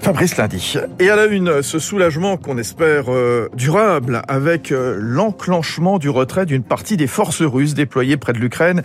Fabrice Lundi. Et à la une, ce soulagement qu'on espère euh, durable avec euh, l'enclenchement du retrait d'une partie des forces russes déployées près de l'Ukraine.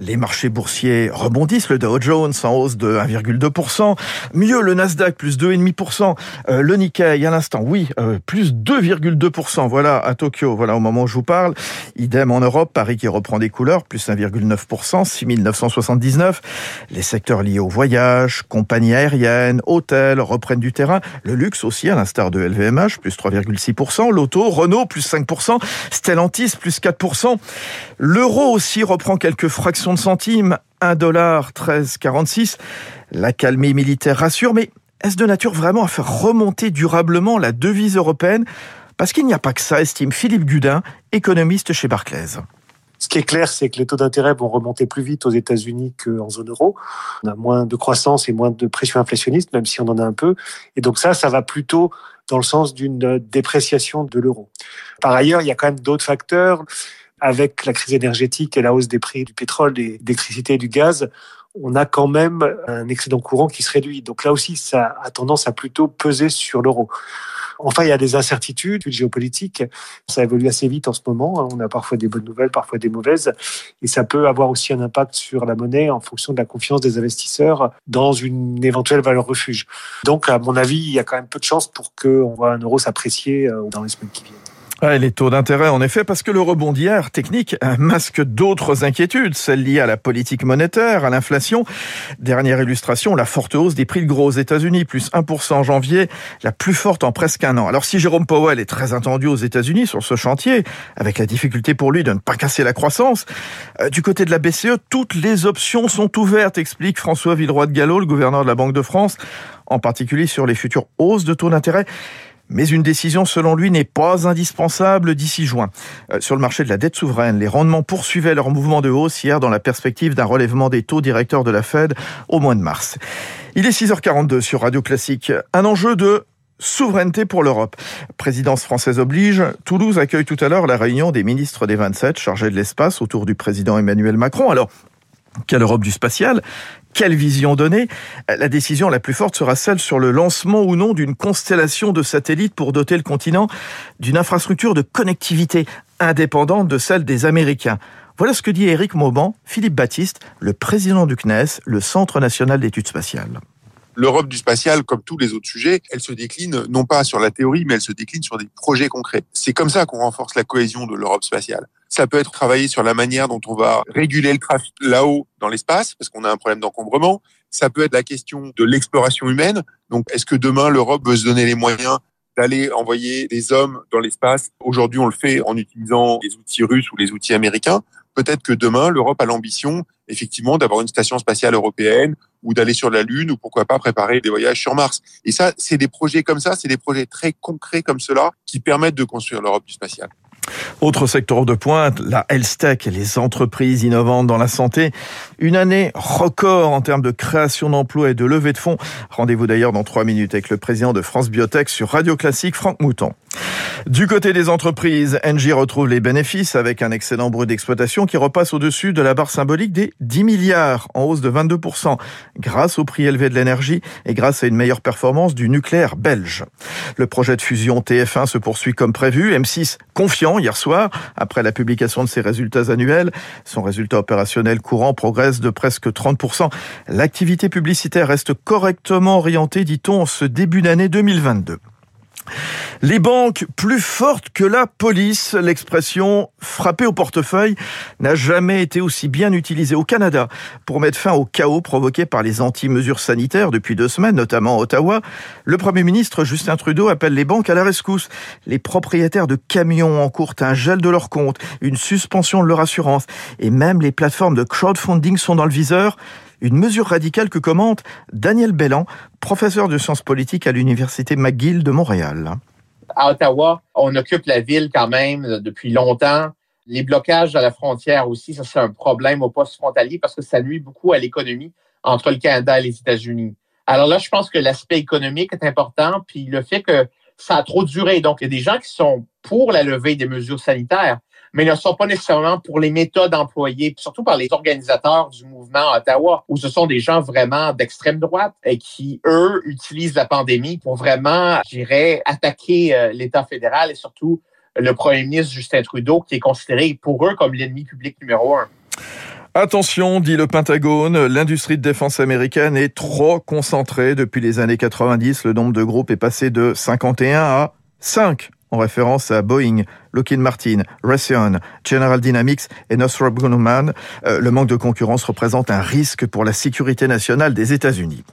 Les marchés boursiers rebondissent, le Dow Jones en hausse de 1,2%. Mieux, le Nasdaq plus 2,5%. Euh, le Nikkei à l'instant, oui, plus 2,2%. Voilà, à Tokyo, voilà au moment où je vous parle. Idem en Europe, Paris qui reprend des couleurs, plus 1,9%, 6979. Les secteurs liés au voyage, compagnies aériennes, hôtels, du terrain. Le luxe aussi, à l'instar de LVMH, plus 3,6%. L'auto, Renault, plus 5%. Stellantis, plus 4%. L'euro aussi reprend quelques fractions de centimes. 1 dollar 13,46. La calmie militaire rassure, mais est-ce de nature vraiment à faire remonter durablement la devise européenne? Parce qu'il n'y a pas que ça, estime Philippe Gudin, économiste chez Barclays. Ce qui est clair, c'est que les taux d'intérêt vont remonter plus vite aux États-Unis qu'en zone euro. On a moins de croissance et moins de pression inflationniste, même si on en a un peu. Et donc ça, ça va plutôt dans le sens d'une dépréciation de l'euro. Par ailleurs, il y a quand même d'autres facteurs. Avec la crise énergétique et la hausse des prix du pétrole, de l'électricité et du gaz, on a quand même un excédent courant qui se réduit. Donc là aussi, ça a tendance à plutôt peser sur l'euro. Enfin, il y a des incertitudes géopolitiques. Ça évolue assez vite en ce moment. On a parfois des bonnes nouvelles, parfois des mauvaises. Et ça peut avoir aussi un impact sur la monnaie en fonction de la confiance des investisseurs dans une éventuelle valeur refuge. Donc, à mon avis, il y a quand même peu de chances pour qu'on voit un euro s'apprécier euh, dans les semaines qui viennent les taux d'intérêt, en effet, parce que le rebond d'hier, technique, masque d'autres inquiétudes, celles liées à la politique monétaire, à l'inflation. Dernière illustration, la forte hausse des prix de gros aux États-Unis, plus 1% en janvier, la plus forte en presque un an. Alors si Jérôme Powell est très attendu aux États-Unis sur ce chantier, avec la difficulté pour lui de ne pas casser la croissance, euh, du côté de la BCE, toutes les options sont ouvertes, explique François Villeroy de Gallo, le gouverneur de la Banque de France, en particulier sur les futures hausses de taux d'intérêt. Mais une décision, selon lui, n'est pas indispensable d'ici juin. Euh, sur le marché de la dette souveraine, les rendements poursuivaient leur mouvement de hausse hier dans la perspective d'un relèvement des taux directeurs de la Fed au mois de mars. Il est 6h42 sur Radio Classique. Un enjeu de souveraineté pour l'Europe. Présidence française oblige, Toulouse accueille tout à l'heure la réunion des ministres des 27 chargés de l'espace autour du président Emmanuel Macron. Alors, quelle Europe du spatial? Quelle vision donner? La décision la plus forte sera celle sur le lancement ou non d'une constellation de satellites pour doter le continent d'une infrastructure de connectivité indépendante de celle des Américains. Voilà ce que dit Éric Mauban, Philippe Baptiste, le président du CNES, le Centre national d'études spatiales l'Europe du spatial, comme tous les autres sujets, elle se décline non pas sur la théorie, mais elle se décline sur des projets concrets. C'est comme ça qu'on renforce la cohésion de l'Europe spatiale. Ça peut être travailler sur la manière dont on va réguler le trafic là-haut dans l'espace, parce qu'on a un problème d'encombrement. Ça peut être la question de l'exploration humaine. Donc, est-ce que demain, l'Europe veut se donner les moyens d'aller envoyer des hommes dans l'espace? Aujourd'hui, on le fait en utilisant les outils russes ou les outils américains. Peut-être que demain, l'Europe a l'ambition, effectivement, d'avoir une station spatiale européenne ou d'aller sur la Lune ou pourquoi pas préparer des voyages sur Mars. Et ça, c'est des projets comme ça, c'est des projets très concrets comme cela qui permettent de construire l'Europe du spatial. Autre secteur de pointe, la health tech les entreprises innovantes dans la santé. Une année record en termes de création d'emplois et de levée de fonds. Rendez-vous d'ailleurs dans trois minutes avec le président de France Biotech sur Radio Classique, Franck Mouton. Du côté des entreprises, Engie retrouve les bénéfices avec un excellent brut d'exploitation qui repasse au-dessus de la barre symbolique des 10 milliards, en hausse de 22%, grâce au prix élevé de l'énergie et grâce à une meilleure performance du nucléaire belge. Le projet de fusion TF1 se poursuit comme prévu. M6 confiant hier soir, après la publication de ses résultats annuels. Son résultat opérationnel courant progresse de presque 30%. L'activité publicitaire reste correctement orientée, dit-on, en ce début d'année 2022. Les banques plus fortes que la police, l'expression frapper au portefeuille n'a jamais été aussi bien utilisée au Canada pour mettre fin au chaos provoqué par les anti-mesures sanitaires depuis deux semaines, notamment à Ottawa. Le Premier ministre Justin Trudeau appelle les banques à la rescousse. Les propriétaires de camions encourent un gel de leurs comptes, une suspension de leur assurance et même les plateformes de crowdfunding sont dans le viseur. Une mesure radicale que commente Daniel Bellan, professeur de sciences politiques à l'Université McGill de Montréal. À Ottawa, on occupe la ville quand même depuis longtemps. Les blocages à la frontière aussi, ça c'est un problème au poste frontalier parce que ça nuit beaucoup à l'économie entre le Canada et les États-Unis. Alors là, je pense que l'aspect économique est important, puis le fait que ça a trop duré. Donc, il y a des gens qui sont pour la levée des mesures sanitaires, mais ne sont pas nécessairement pour les méthodes employées, surtout par les organisateurs du mouvement Ottawa, où ce sont des gens vraiment d'extrême droite et qui, eux, utilisent la pandémie pour vraiment, je dirais, attaquer euh, l'État fédéral et surtout le premier ministre Justin Trudeau, qui est considéré pour eux comme l'ennemi public numéro un. Attention, dit le Pentagone, l'industrie de défense américaine est trop concentrée. Depuis les années 90, le nombre de groupes est passé de 51 à 5 en référence à Boeing, Lockheed Martin, Raytheon, General Dynamics et Northrop Grumman. Euh, le manque de concurrence représente un risque pour la sécurité nationale des États-Unis.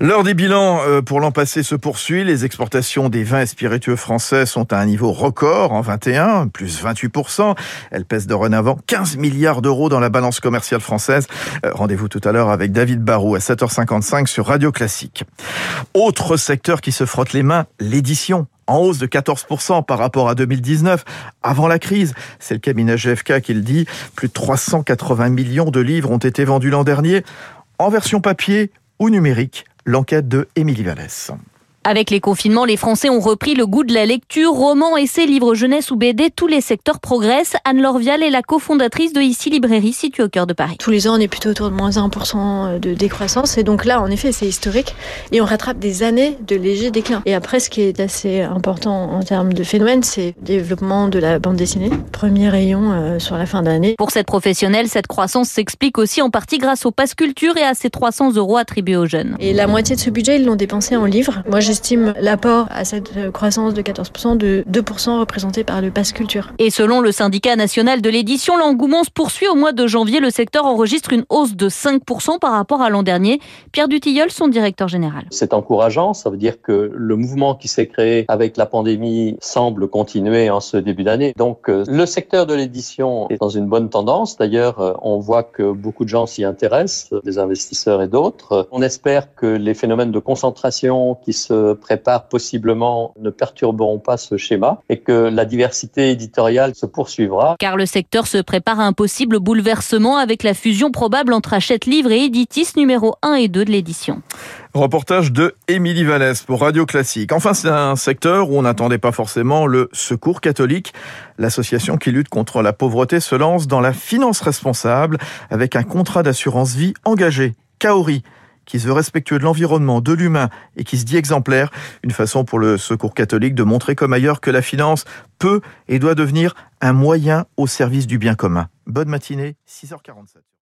L'heure des bilans euh, pour l'an passé se poursuit. Les exportations des vins et spiritueux français sont à un niveau record en 21, plus 28%. Elles pèsent dorénavant 15 milliards d'euros dans la balance commerciale française. Euh, rendez-vous tout à l'heure avec David Barou à 7h55 sur Radio Classique. Autre secteur qui se frotte les mains, l'édition en hausse de 14% par rapport à 2019, avant la crise. C'est le cabinet GFK qui le dit. Plus de 380 millions de livres ont été vendus l'an dernier, en version papier ou numérique. L'enquête de Émilie Vallès. Avec les confinements, les Français ont repris le goût de la lecture, romans, essais, livres jeunesse ou BD, tous les secteurs progressent. Anne Lorvial est la cofondatrice de Ici Librairie, située au cœur de Paris. Tous les ans, on est plutôt autour de moins 1% de décroissance. Et donc là, en effet, c'est historique. Et on rattrape des années de léger déclin. Et après, ce qui est assez important en termes de phénomène, c'est le développement de la bande dessinée. Premier rayon euh, sur la fin d'année. Pour cette professionnelle, cette croissance s'explique aussi en partie grâce au pass culture et à ces 300 euros attribués aux jeunes. Et la moitié de ce budget, ils l'ont dépensé en livres. Moi, j'estime l'apport à cette croissance de 14% de 2% représenté par le pass culture. Et selon le syndicat national de l'édition, l'engouement se poursuit au mois de janvier. Le secteur enregistre une hausse de 5% par rapport à l'an dernier. Pierre Dutilleul, son directeur général. C'est encourageant. Ça veut dire que le mouvement qui s'est créé avec la pandémie semble continuer en ce début d'année. Donc, euh, le secteur de l'édition est dans une bonne tendance. D'ailleurs, euh, on voit que beaucoup de gens s'y intéressent, des investisseurs et d'autres. On espère que les phénomènes de concentration qui se préparent possiblement ne perturberont pas ce schéma et que la diversité éditoriale se poursuivra. Car le secteur se prépare à un possible bouleversement avec la fusion probable entre Hachette Livre et Editis numéro 1 et 2 de l'édition. Reportage de Émilie Vallès pour Radio Classique. Enfin, c'est un secteur où on n'attendait pas forcément le Secours catholique. L'association qui lutte contre la pauvreté se lance dans la finance responsable avec un contrat d'assurance vie engagé. Kaori qui se veut respectueux de l'environnement, de l'humain et qui se dit exemplaire. Une façon pour le Secours catholique de montrer comme ailleurs que la finance peut et doit devenir un moyen au service du bien commun. Bonne matinée, 6h47.